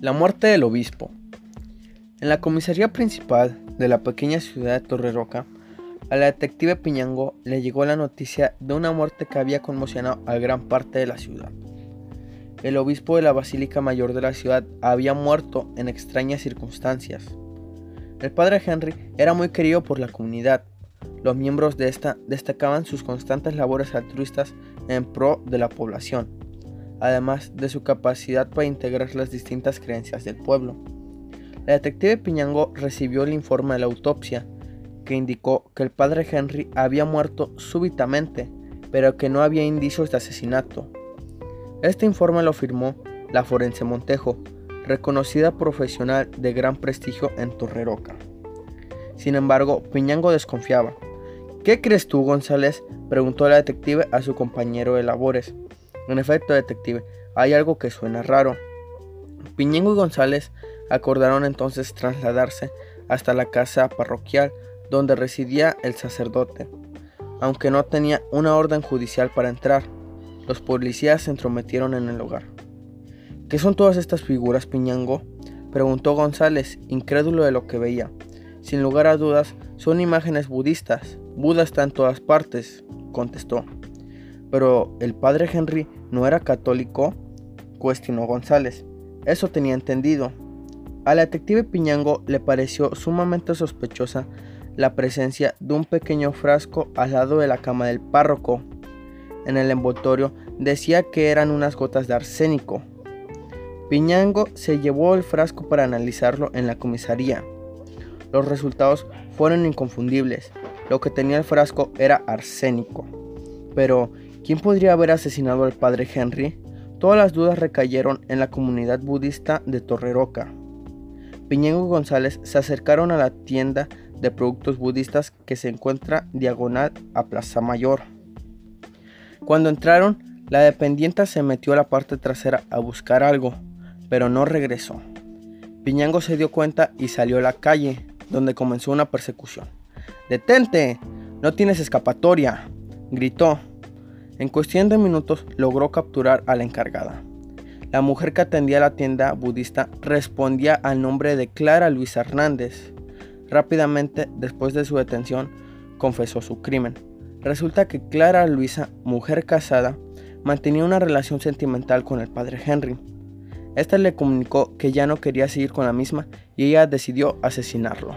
La muerte del obispo. En la comisaría principal de la pequeña ciudad de Torreroca, a la detective Piñango le llegó la noticia de una muerte que había conmocionado a gran parte de la ciudad. El obispo de la Basílica Mayor de la ciudad había muerto en extrañas circunstancias. El padre Henry era muy querido por la comunidad. Los miembros de esta destacaban sus constantes labores altruistas en pro de la población además de su capacidad para integrar las distintas creencias del pueblo. La detective Piñango recibió el informe de la autopsia, que indicó que el padre Henry había muerto súbitamente, pero que no había indicios de asesinato. Este informe lo firmó la forense Montejo, reconocida profesional de gran prestigio en Torreroca. Sin embargo, Piñango desconfiaba. ¿Qué crees tú, González? preguntó la detective a su compañero de labores. En efecto, detective, hay algo que suena raro. Piñengo y González acordaron entonces trasladarse hasta la casa parroquial donde residía el sacerdote. Aunque no tenía una orden judicial para entrar, los policías se entrometieron en el lugar. ¿Qué son todas estas figuras, Piñango? preguntó González, incrédulo de lo que veía. Sin lugar a dudas, son imágenes budistas. Buda está en todas partes, contestó. Pero el padre Henry no era católico, cuestionó González. Eso tenía entendido. A la detective Piñango le pareció sumamente sospechosa la presencia de un pequeño frasco al lado de la cama del párroco. En el envoltorio decía que eran unas gotas de arsénico. Piñango se llevó el frasco para analizarlo en la comisaría. Los resultados fueron inconfundibles. Lo que tenía el frasco era arsénico. Pero, ¿Quién podría haber asesinado al padre Henry? Todas las dudas recayeron en la comunidad budista de Torreroca. Piñengo y González se acercaron a la tienda de productos budistas que se encuentra diagonal a Plaza Mayor. Cuando entraron, la dependienta se metió a la parte trasera a buscar algo, pero no regresó. Piñango se dio cuenta y salió a la calle, donde comenzó una persecución. ¡Detente! No tienes escapatoria, gritó. En cuestión de minutos logró capturar a la encargada. La mujer que atendía la tienda budista respondía al nombre de Clara Luisa Hernández. Rápidamente, después de su detención, confesó su crimen. Resulta que Clara Luisa, mujer casada, mantenía una relación sentimental con el padre Henry. Esta le comunicó que ya no quería seguir con la misma y ella decidió asesinarlo.